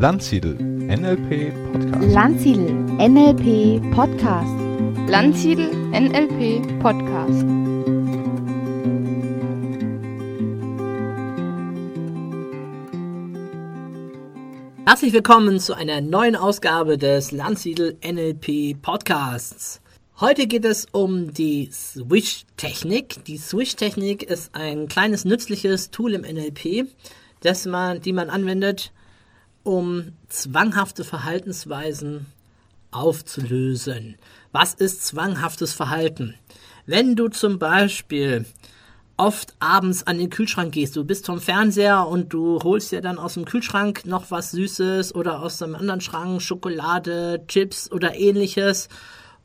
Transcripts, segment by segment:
Landsiedel NLP Podcast. Landsiedel NLP Podcast. Landsiedel NLP Podcast. Herzlich willkommen zu einer neuen Ausgabe des Landsiedel NLP Podcasts. Heute geht es um die Swish-Technik. Die Swish-Technik ist ein kleines nützliches Tool im NLP, das man, die man anwendet, um zwanghafte Verhaltensweisen aufzulösen. Was ist zwanghaftes Verhalten? Wenn du zum Beispiel oft abends an den Kühlschrank gehst, du bist vom Fernseher und du holst dir dann aus dem Kühlschrank noch was Süßes oder aus einem anderen Schrank Schokolade, Chips oder ähnliches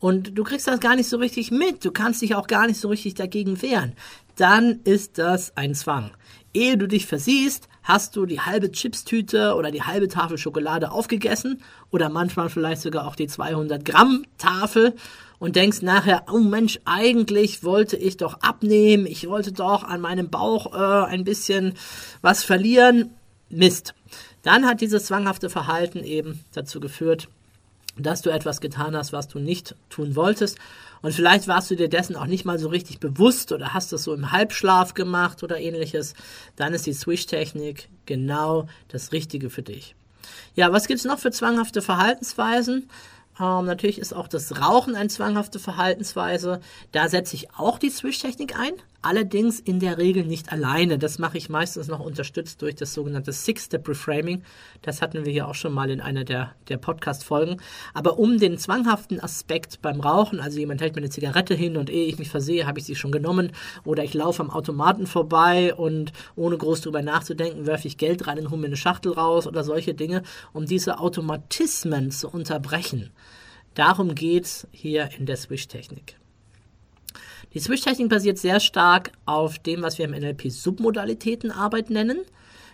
und du kriegst das gar nicht so richtig mit, du kannst dich auch gar nicht so richtig dagegen wehren, dann ist das ein Zwang. Ehe du dich versiehst, hast du die halbe Chipstüte oder die halbe Tafel Schokolade aufgegessen oder manchmal vielleicht sogar auch die 200 Gramm Tafel und denkst nachher, oh Mensch, eigentlich wollte ich doch abnehmen, ich wollte doch an meinem Bauch äh, ein bisschen was verlieren. Mist. Dann hat dieses zwanghafte Verhalten eben dazu geführt, dass du etwas getan hast, was du nicht tun wolltest. Und vielleicht warst du dir dessen auch nicht mal so richtig bewusst oder hast das so im Halbschlaf gemacht oder ähnliches. Dann ist die Swish-Technik genau das Richtige für dich. Ja, was gibt's noch für zwanghafte Verhaltensweisen? Ähm, natürlich ist auch das Rauchen eine zwanghafte Verhaltensweise. Da setze ich auch die Swish-Technik ein. Allerdings in der Regel nicht alleine. Das mache ich meistens noch unterstützt durch das sogenannte Six-Step-Reframing. Das hatten wir hier auch schon mal in einer der, der Podcast-Folgen. Aber um den zwanghaften Aspekt beim Rauchen, also jemand hält mir eine Zigarette hin und ehe ich mich versehe, habe ich sie schon genommen. Oder ich laufe am Automaten vorbei und ohne groß drüber nachzudenken, werfe ich Geld rein und hole mir eine Schachtel raus oder solche Dinge, um diese Automatismen zu unterbrechen. Darum geht's hier in der Swish-Technik. Die Swish-Technik basiert sehr stark auf dem, was wir im NLP Submodalitätenarbeit nennen.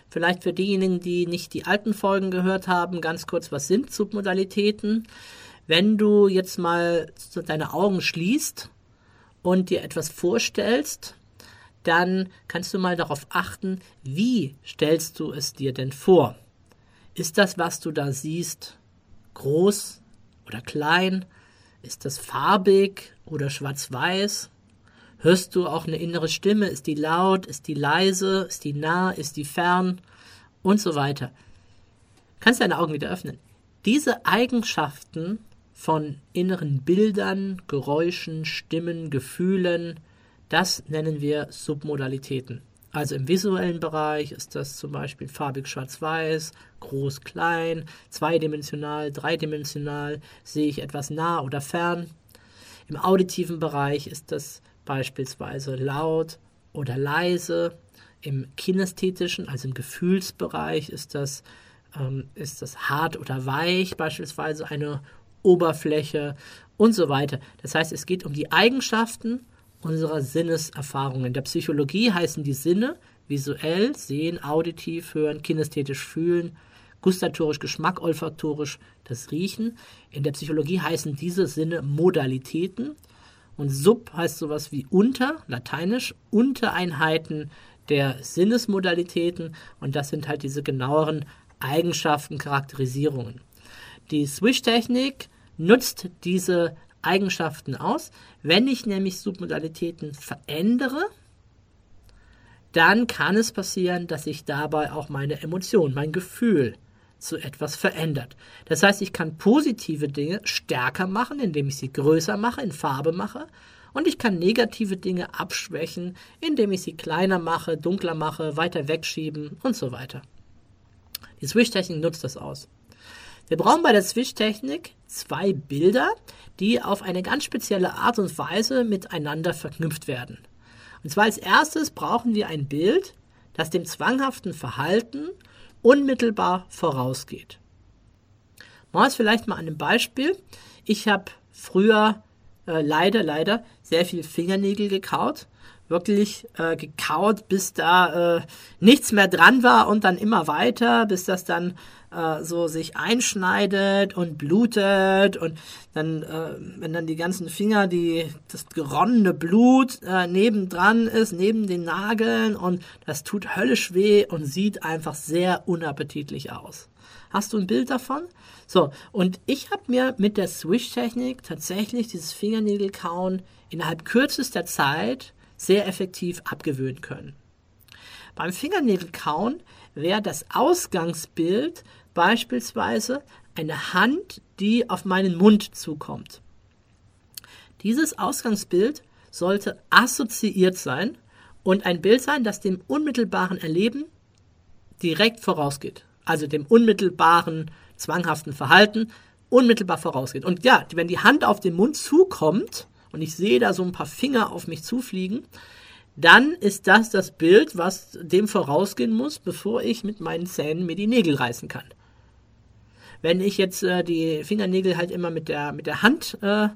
Vielleicht für diejenigen, die nicht die alten Folgen gehört haben, ganz kurz, was sind Submodalitäten? Wenn du jetzt mal deine Augen schließt und dir etwas vorstellst, dann kannst du mal darauf achten, wie stellst du es dir denn vor? Ist das, was du da siehst, groß oder klein? Ist das farbig oder schwarz-weiß? Hörst du auch eine innere Stimme? Ist die laut? Ist die leise? Ist die nah? Ist die fern? Und so weiter. Kannst deine Augen wieder öffnen. Diese Eigenschaften von inneren Bildern, Geräuschen, Stimmen, Gefühlen, das nennen wir Submodalitäten. Also im visuellen Bereich ist das zum Beispiel farbig schwarz-weiß, groß, klein, zweidimensional, dreidimensional, sehe ich etwas nah oder fern. Im auditiven Bereich ist das beispielsweise laut oder leise. Im kinästhetischen, also im Gefühlsbereich, ist das, ähm, ist das hart oder weich, beispielsweise eine Oberfläche und so weiter. Das heißt, es geht um die Eigenschaften unserer Sinneserfahrungen. In der Psychologie heißen die Sinne visuell, sehen, auditiv, hören, kinästhetisch fühlen, gustatorisch, Geschmack, olfaktorisch, das Riechen. In der Psychologie heißen diese Sinne Modalitäten und Sub heißt sowas wie unter, lateinisch, Untereinheiten der Sinnesmodalitäten. Und das sind halt diese genaueren Eigenschaften, Charakterisierungen. Die Swish-Technik nutzt diese Eigenschaften aus. Wenn ich nämlich Submodalitäten verändere, dann kann es passieren, dass ich dabei auch meine Emotion, mein Gefühl zu etwas verändert. Das heißt, ich kann positive Dinge stärker machen, indem ich sie größer mache, in Farbe mache. Und ich kann negative Dinge abschwächen, indem ich sie kleiner mache, dunkler mache, weiter wegschieben und so weiter. Die Swish-Technik nutzt das aus. Wir brauchen bei der Swish-Technik zwei Bilder, die auf eine ganz spezielle Art und Weise miteinander verknüpft werden. Und zwar als erstes brauchen wir ein Bild, das dem zwanghaften Verhalten unmittelbar vorausgeht. Mal es vielleicht mal an einem Beispiel. Ich habe früher äh, leider, leider sehr viel Fingernägel gekaut. Wirklich äh, gekaut, bis da äh, nichts mehr dran war und dann immer weiter, bis das dann äh, so sich einschneidet und blutet und dann, äh, wenn dann die ganzen Finger, die das geronnene Blut äh, nebendran ist, neben den Nageln und das tut höllisch weh und sieht einfach sehr unappetitlich aus. Hast du ein Bild davon? So, und ich habe mir mit der Swish-Technik tatsächlich dieses Fingernägelkauen innerhalb kürzester Zeit sehr effektiv abgewöhnen können. Beim Fingernägelkauen wäre das Ausgangsbild beispielsweise eine Hand, die auf meinen Mund zukommt. Dieses Ausgangsbild sollte assoziiert sein und ein Bild sein, das dem unmittelbaren Erleben direkt vorausgeht. Also dem unmittelbaren, zwanghaften Verhalten unmittelbar vorausgeht. Und ja, wenn die Hand auf den Mund zukommt und ich sehe da so ein paar Finger auf mich zufliegen, dann ist das das Bild, was dem vorausgehen muss, bevor ich mit meinen Zähnen mir die Nägel reißen kann. Wenn ich jetzt äh, die Fingernägel halt immer mit der, mit der Hand äh,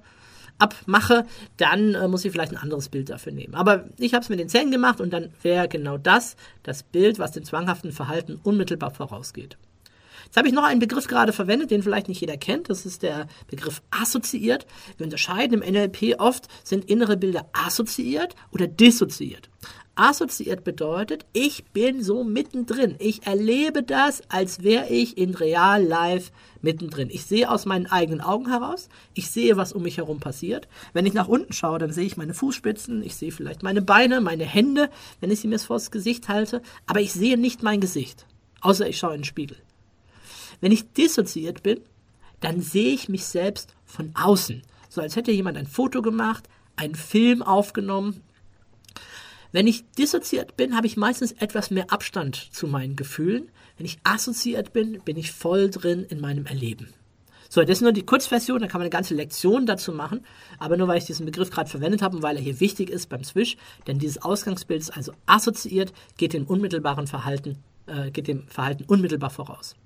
abmache, dann äh, muss ich vielleicht ein anderes Bild dafür nehmen. Aber ich habe es mit den Zähnen gemacht und dann wäre genau das das Bild, was dem zwanghaften Verhalten unmittelbar vorausgeht. Jetzt habe ich noch einen Begriff gerade verwendet, den vielleicht nicht jeder kennt. Das ist der Begriff assoziiert. Wir unterscheiden im NLP oft, sind innere Bilder assoziiert oder dissoziiert. Assoziiert bedeutet, ich bin so mittendrin. Ich erlebe das, als wäre ich in real life mittendrin. Ich sehe aus meinen eigenen Augen heraus. Ich sehe, was um mich herum passiert. Wenn ich nach unten schaue, dann sehe ich meine Fußspitzen. Ich sehe vielleicht meine Beine, meine Hände, wenn ich sie mir vors Gesicht halte. Aber ich sehe nicht mein Gesicht. Außer ich schaue in den Spiegel. Wenn ich dissoziiert bin, dann sehe ich mich selbst von außen. So als hätte jemand ein Foto gemacht, einen Film aufgenommen wenn ich dissoziiert bin, habe ich meistens etwas mehr Abstand zu meinen Gefühlen. Wenn ich assoziiert bin, bin ich voll drin in meinem Erleben. So, das ist nur die Kurzversion, da kann man eine ganze Lektion dazu machen, aber nur weil ich diesen Begriff gerade verwendet habe und weil er hier wichtig ist beim Swish, denn dieses Ausgangsbild ist also assoziiert, geht dem unmittelbaren Verhalten, äh, geht dem Verhalten unmittelbar voraus.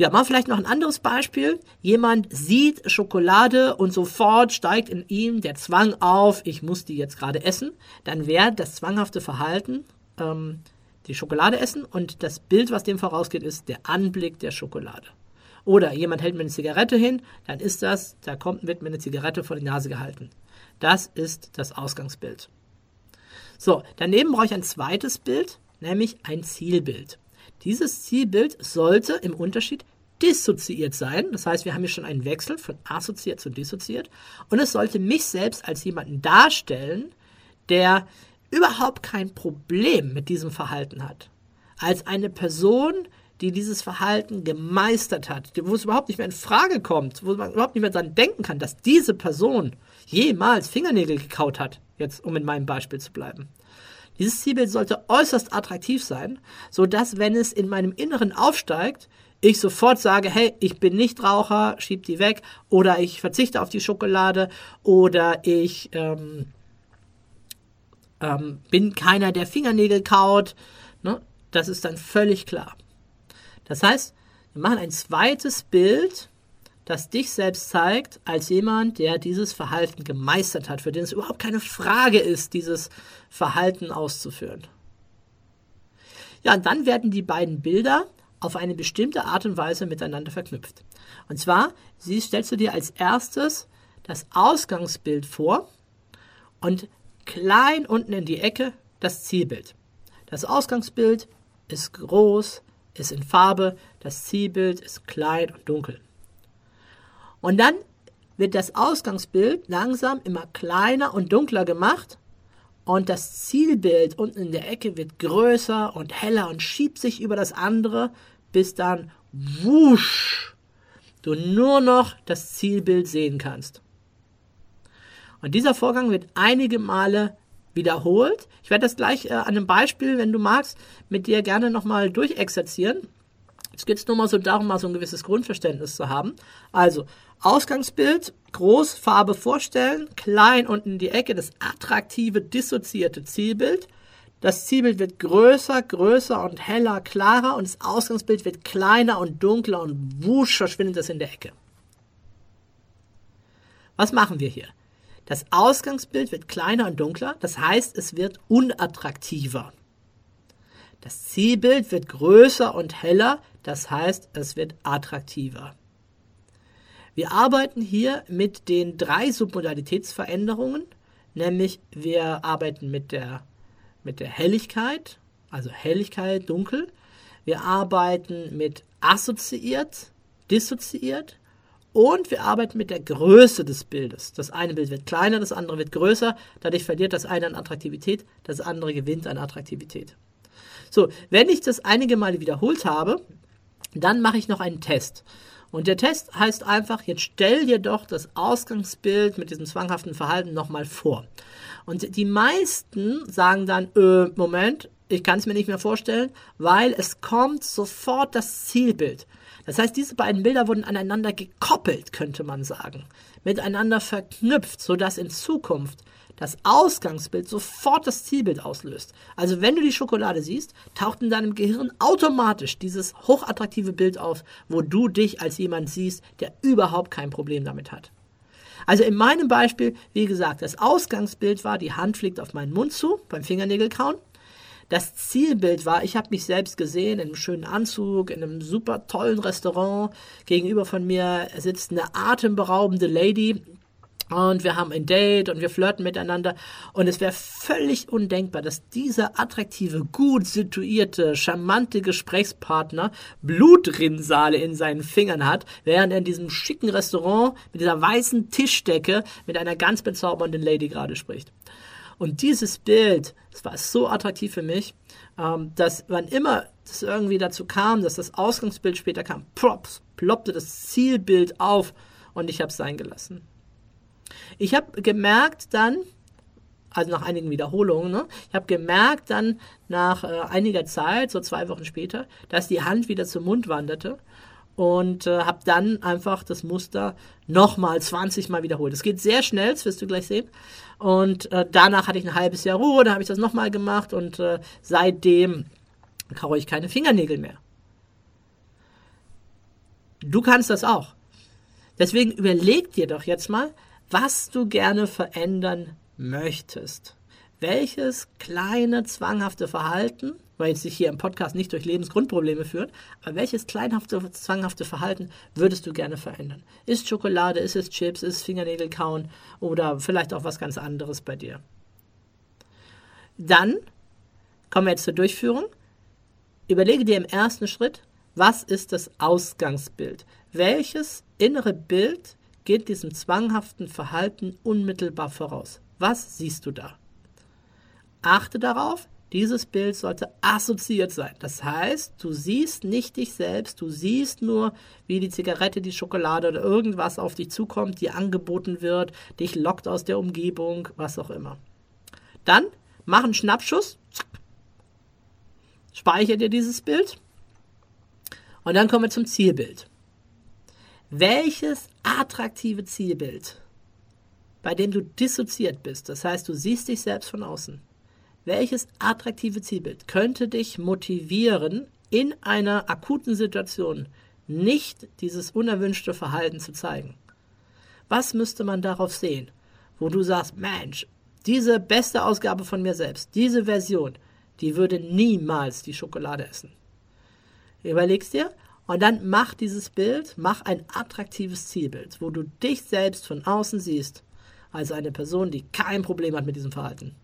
Ja, mal vielleicht noch ein anderes Beispiel. Jemand sieht Schokolade und sofort steigt in ihm der Zwang auf, ich muss die jetzt gerade essen. Dann wäre das zwanghafte Verhalten ähm, die Schokolade essen und das Bild, was dem vorausgeht, ist der Anblick der Schokolade. Oder jemand hält mir eine Zigarette hin, dann ist das, da kommt, wird mir eine Zigarette vor die Nase gehalten. Das ist das Ausgangsbild. So, daneben brauche ich ein zweites Bild, nämlich ein Zielbild. Dieses Zielbild sollte im Unterschied dissoziiert sein. Das heißt, wir haben hier schon einen Wechsel von assoziiert zu dissoziiert. Und es sollte mich selbst als jemanden darstellen, der überhaupt kein Problem mit diesem Verhalten hat. Als eine Person, die dieses Verhalten gemeistert hat, wo es überhaupt nicht mehr in Frage kommt, wo man überhaupt nicht mehr daran denken kann, dass diese Person jemals Fingernägel gekaut hat, jetzt um in meinem Beispiel zu bleiben. Dieses Zielbild sollte äußerst attraktiv sein, so dass, wenn es in meinem Inneren aufsteigt, ich sofort sage, hey, ich bin nicht Raucher, schieb die weg, oder ich verzichte auf die Schokolade, oder ich ähm, ähm, bin keiner, der Fingernägel kaut. Ne? Das ist dann völlig klar. Das heißt, wir machen ein zweites Bild das dich selbst zeigt als jemand, der dieses Verhalten gemeistert hat, für den es überhaupt keine Frage ist, dieses Verhalten auszuführen. Ja, und dann werden die beiden Bilder auf eine bestimmte Art und Weise miteinander verknüpft. Und zwar, sie stellst du dir als erstes das Ausgangsbild vor und klein unten in die Ecke das Zielbild. Das Ausgangsbild ist groß, ist in Farbe, das Zielbild ist klein und dunkel. Und dann wird das Ausgangsbild langsam immer kleiner und dunkler gemacht und das Zielbild unten in der Ecke wird größer und heller und schiebt sich über das andere, bis dann wusch du nur noch das Zielbild sehen kannst. Und dieser Vorgang wird einige Male wiederholt. Ich werde das gleich äh, an einem Beispiel, wenn du magst, mit dir gerne nochmal durchexerzieren. Es geht nur mal so darum, mal so ein gewisses Grundverständnis zu haben. Also, Ausgangsbild, groß, Farbe vorstellen, klein unten in die Ecke, das attraktive, dissoziierte Zielbild. Das Zielbild wird größer, größer und heller, klarer und das Ausgangsbild wird kleiner und dunkler und wusch verschwindet es in der Ecke. Was machen wir hier? Das Ausgangsbild wird kleiner und dunkler, das heißt, es wird unattraktiver. Das Zielbild wird größer und heller, das heißt, es wird attraktiver. Wir arbeiten hier mit den drei Submodalitätsveränderungen, nämlich wir arbeiten mit der, mit der Helligkeit, also Helligkeit, dunkel. Wir arbeiten mit assoziiert, dissoziiert und wir arbeiten mit der Größe des Bildes. Das eine Bild wird kleiner, das andere wird größer. Dadurch verliert das eine an Attraktivität, das andere gewinnt an Attraktivität. So, wenn ich das einige Male wiederholt habe, dann mache ich noch einen Test. Und der Test heißt einfach, jetzt stell dir doch das Ausgangsbild mit diesem zwanghaften Verhalten nochmal vor. Und die meisten sagen dann, äh, Moment, ich kann es mir nicht mehr vorstellen, weil es kommt sofort das Zielbild. Das heißt, diese beiden Bilder wurden aneinander gekoppelt, könnte man sagen, miteinander verknüpft, sodass in Zukunft das Ausgangsbild sofort das Zielbild auslöst. Also wenn du die Schokolade siehst, taucht in deinem Gehirn automatisch dieses hochattraktive Bild auf, wo du dich als jemand siehst, der überhaupt kein Problem damit hat. Also in meinem Beispiel, wie gesagt, das Ausgangsbild war, die Hand fliegt auf meinen Mund zu beim Fingernägelkauen. Das Zielbild war, ich habe mich selbst gesehen in einem schönen Anzug, in einem super tollen Restaurant. Gegenüber von mir sitzt eine atemberaubende Lady, und wir haben ein Date und wir flirten miteinander. Und es wäre völlig undenkbar, dass dieser attraktive, gut situierte, charmante Gesprächspartner Blutrinsale in seinen Fingern hat, während er in diesem schicken Restaurant mit dieser weißen Tischdecke mit einer ganz bezaubernden Lady gerade spricht. Und dieses Bild, das war so attraktiv für mich, ähm, dass wann immer es irgendwie dazu kam, dass das Ausgangsbild später kam, props, ploppte das Zielbild auf und ich habe es sein gelassen. Ich habe gemerkt dann, also nach einigen Wiederholungen, ne, ich habe gemerkt dann nach äh, einiger Zeit, so zwei Wochen später, dass die Hand wieder zum Mund wanderte und äh, habe dann einfach das Muster nochmal 20 Mal wiederholt. Es geht sehr schnell, das wirst du gleich sehen. Und äh, danach hatte ich ein halbes Jahr Ruhe, dann habe ich das nochmal gemacht und äh, seitdem kaue ich keine Fingernägel mehr. Du kannst das auch. Deswegen überleg dir doch jetzt mal, was du gerne verändern möchtest. Welches kleine zwanghafte Verhalten, weil es sich hier im Podcast nicht durch Lebensgrundprobleme führt, aber welches kleinhafte, zwanghafte Verhalten würdest du gerne verändern? Ist Schokolade, ist es Chips, ist Fingernägel kauen oder vielleicht auch was ganz anderes bei dir? Dann kommen wir jetzt zur Durchführung. Überlege dir im ersten Schritt, was ist das Ausgangsbild? Welches innere Bild geht diesem zwanghaften Verhalten unmittelbar voraus. Was siehst du da? Achte darauf, dieses Bild sollte assoziiert sein. Das heißt, du siehst nicht dich selbst, du siehst nur, wie die Zigarette, die Schokolade oder irgendwas auf dich zukommt, dir angeboten wird, dich lockt aus der Umgebung, was auch immer. Dann mach einen Schnappschuss, speichere dir dieses Bild und dann kommen wir zum Zielbild. Welches attraktive Zielbild, bei dem du dissoziiert bist, das heißt, du siehst dich selbst von außen, welches attraktive Zielbild könnte dich motivieren, in einer akuten Situation nicht dieses unerwünschte Verhalten zu zeigen? Was müsste man darauf sehen, wo du sagst, Mensch, diese beste Ausgabe von mir selbst, diese Version, die würde niemals die Schokolade essen. Überlegst dir und dann mach dieses Bild, mach ein attraktives Zielbild, wo du dich selbst von außen siehst, als eine Person, die kein Problem hat mit diesem Verhalten.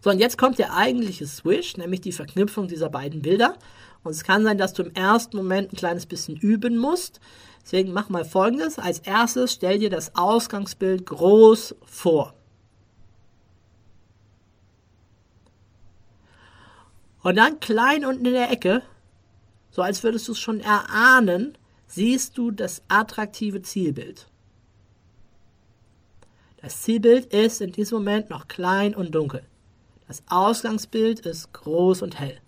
So, und jetzt kommt der eigentliche Switch, nämlich die Verknüpfung dieser beiden Bilder. Und es kann sein, dass du im ersten Moment ein kleines bisschen üben musst. Deswegen mach mal folgendes. Als erstes stell dir das Ausgangsbild groß vor. Und dann klein unten in der Ecke so als würdest du es schon erahnen, siehst du das attraktive Zielbild. Das Zielbild ist in diesem Moment noch klein und dunkel. Das Ausgangsbild ist groß und hell.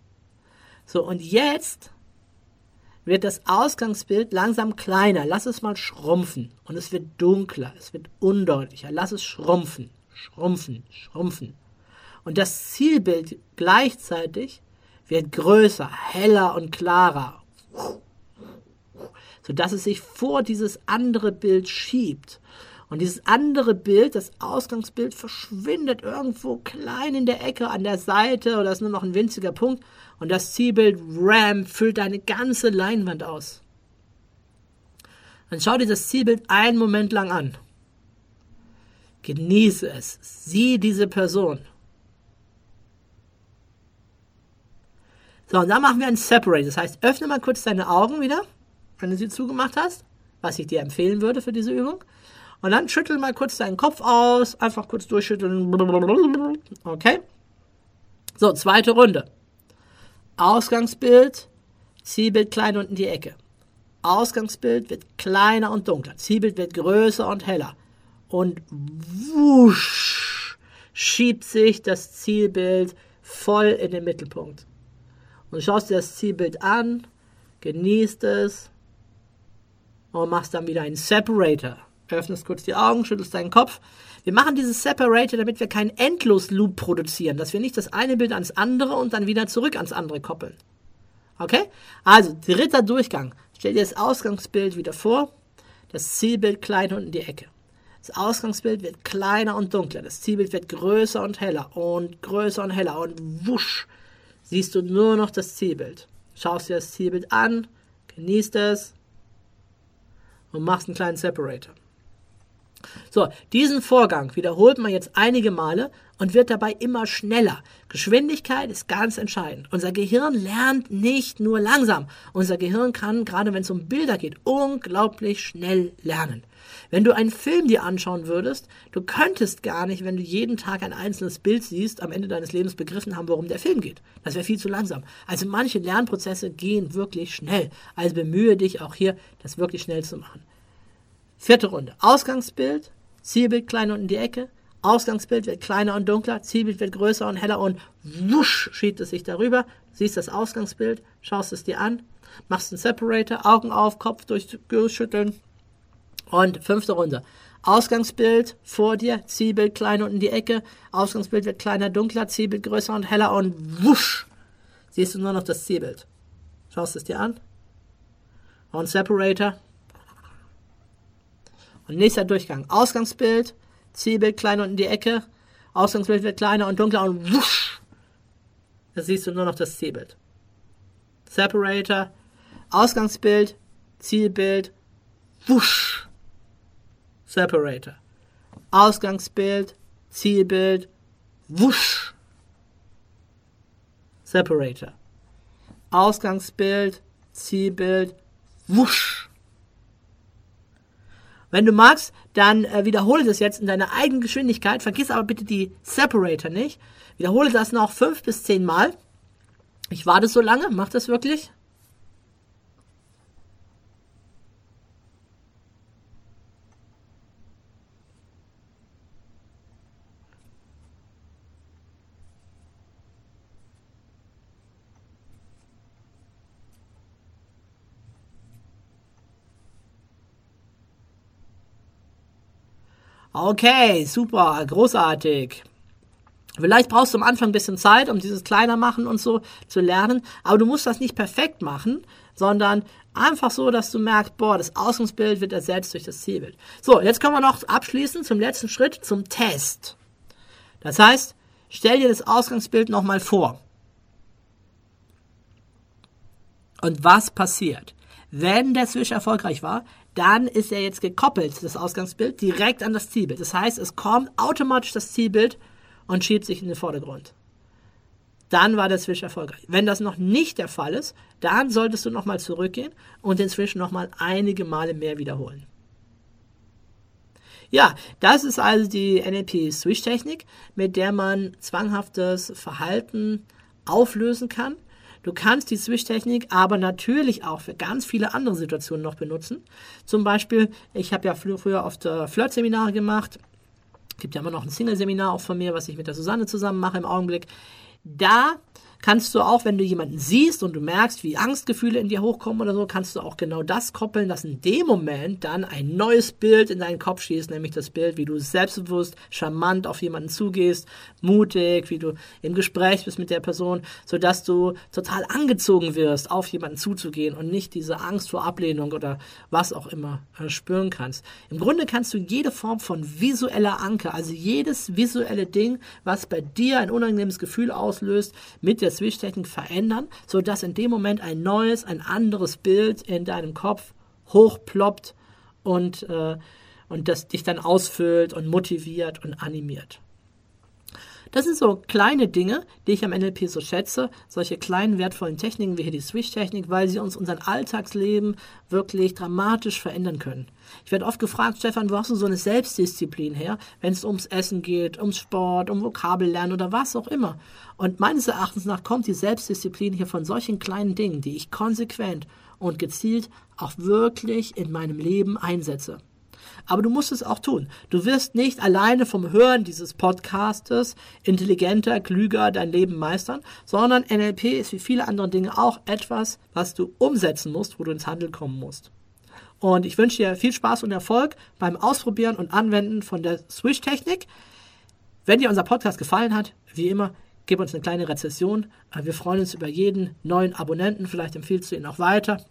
So, und jetzt wird das Ausgangsbild langsam kleiner. Lass es mal schrumpfen. Und es wird dunkler, es wird undeutlicher. Lass es schrumpfen, schrumpfen, schrumpfen. Und das Zielbild gleichzeitig wird größer, heller und klarer, sodass es sich vor dieses andere Bild schiebt. Und dieses andere Bild, das Ausgangsbild, verschwindet irgendwo klein in der Ecke an der Seite oder ist nur noch ein winziger Punkt. Und das Zielbild RAM füllt deine ganze Leinwand aus. Dann schau dir das Zielbild einen Moment lang an. Genieße es. Sieh diese Person. So, und dann machen wir ein Separate. Das heißt, öffne mal kurz deine Augen wieder, wenn du sie zugemacht hast, was ich dir empfehlen würde für diese Übung. Und dann schüttel mal kurz deinen Kopf aus, einfach kurz durchschütteln. Okay? So, zweite Runde. Ausgangsbild, Zielbild klein unten die Ecke. Ausgangsbild wird kleiner und dunkler. Zielbild wird größer und heller. Und wusch schiebt sich das Zielbild voll in den Mittelpunkt. Und schaust dir das Zielbild an, genießt es und machst dann wieder einen Separator. Öffnest kurz die Augen, schüttelst deinen Kopf. Wir machen dieses Separator, damit wir keinen Endlos-Loop produzieren, dass wir nicht das eine Bild ans andere und dann wieder zurück ans andere koppeln. Okay? Also, dritter Durchgang. Stell dir das Ausgangsbild wieder vor. Das Zielbild klein unten die Ecke. Das Ausgangsbild wird kleiner und dunkler. Das Zielbild wird größer und heller und größer und heller und wusch siehst du nur noch das Zielbild. Schaust dir das Zielbild an, genießt es und machst einen kleinen Separator. So, diesen Vorgang wiederholt man jetzt einige Male und wird dabei immer schneller. Geschwindigkeit ist ganz entscheidend. Unser Gehirn lernt nicht nur langsam. Unser Gehirn kann, gerade wenn es um Bilder geht, unglaublich schnell lernen. Wenn du einen Film dir anschauen würdest, du könntest gar nicht, wenn du jeden Tag ein einzelnes Bild siehst, am Ende deines Lebens begriffen haben, worum der Film geht. Das wäre viel zu langsam. Also manche Lernprozesse gehen wirklich schnell. Also bemühe dich auch hier, das wirklich schnell zu machen. Vierte Runde. Ausgangsbild, Zielbild klein und in die Ecke. Ausgangsbild wird kleiner und dunkler, Zielbild wird größer und heller und wusch schiebt es sich darüber. Siehst das Ausgangsbild, schaust es dir an, machst einen Separator, Augen auf, Kopf durchschütteln. Und fünfte Runde. Ausgangsbild vor dir, Zielbild kleiner und in die Ecke. Ausgangsbild wird kleiner, dunkler, Zielbild größer und heller und wusch siehst du nur noch das Zielbild. Schaust es dir an. Und Separator, und nächster Durchgang. Ausgangsbild, Zielbild klein und in die Ecke. Ausgangsbild wird kleiner und dunkler und wusch. Da siehst du nur noch das Zielbild. Separator, Ausgangsbild, Zielbild, wusch. Separator. Ausgangsbild, Zielbild, wusch. Separator. Ausgangsbild, Zielbild, wusch. Wenn du magst, dann äh, wiederhole das jetzt in deiner eigenen Geschwindigkeit. Vergiss aber bitte die Separator nicht. Wiederhole das noch fünf bis zehn Mal. Ich warte so lange. Mach das wirklich. Okay, super, großartig. Vielleicht brauchst du am Anfang ein bisschen Zeit, um dieses kleiner machen und so zu lernen, aber du musst das nicht perfekt machen, sondern einfach so, dass du merkst, boah, das Ausgangsbild wird ersetzt durch das Zielbild. So, jetzt kommen wir noch abschließend zum letzten Schritt, zum Test. Das heißt, stell dir das Ausgangsbild nochmal vor. Und was passiert? Wenn der Switch erfolgreich war, dann ist er jetzt gekoppelt, das Ausgangsbild, direkt an das Zielbild. Das heißt, es kommt automatisch das Zielbild und schiebt sich in den Vordergrund. Dann war der Switch erfolgreich. Wenn das noch nicht der Fall ist, dann solltest du nochmal zurückgehen und den Switch nochmal einige Male mehr wiederholen. Ja, das ist also die NLP-Switch-Technik, mit der man zwanghaftes Verhalten auflösen kann Du kannst die Switch-Technik aber natürlich auch für ganz viele andere Situationen noch benutzen. Zum Beispiel, ich habe ja früher oft äh, Flirt-Seminare gemacht. Gibt ja immer noch ein Single-Seminar auch von mir, was ich mit der Susanne zusammen mache im Augenblick. Da kannst du auch, wenn du jemanden siehst und du merkst, wie Angstgefühle in dir hochkommen oder so, kannst du auch genau das koppeln, dass in dem Moment dann ein neues Bild in deinen Kopf schießt, nämlich das Bild, wie du selbstbewusst, charmant auf jemanden zugehst, mutig, wie du im Gespräch bist mit der Person, sodass du total angezogen wirst, auf jemanden zuzugehen und nicht diese Angst vor Ablehnung oder was auch immer äh, spüren kannst. Im Grunde kannst du jede Form von visueller Anker, also jedes visuelle Ding, was bei dir ein unangenehmes Gefühl auslöst, mit der Switch-Technik verändern, sodass in dem Moment ein neues, ein anderes Bild in deinem Kopf hochploppt und, äh, und das dich dann ausfüllt und motiviert und animiert. Das sind so kleine Dinge, die ich am NLP so schätze, solche kleinen wertvollen Techniken wie hier die Switch-Technik, weil sie uns unser Alltagsleben wirklich dramatisch verändern können. Ich werde oft gefragt, Stefan, wo hast du so eine Selbstdisziplin her, wenn es ums Essen geht, ums Sport, um Vokabellernen oder was auch immer. Und meines Erachtens nach kommt die Selbstdisziplin hier von solchen kleinen Dingen, die ich konsequent und gezielt auch wirklich in meinem Leben einsetze. Aber du musst es auch tun. Du wirst nicht alleine vom Hören dieses Podcastes intelligenter, klüger dein Leben meistern, sondern NLP ist wie viele andere Dinge auch etwas, was du umsetzen musst, wo du ins Handeln kommen musst. Und ich wünsche dir viel Spaß und Erfolg beim Ausprobieren und Anwenden von der Swish-Technik. Wenn dir unser Podcast gefallen hat, wie immer, gib uns eine kleine Rezession. Wir freuen uns über jeden neuen Abonnenten. Vielleicht empfiehlst du ihn auch weiter.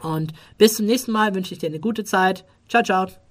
Und bis zum nächsten Mal wünsche ich dir eine gute Zeit. Ciao, ciao.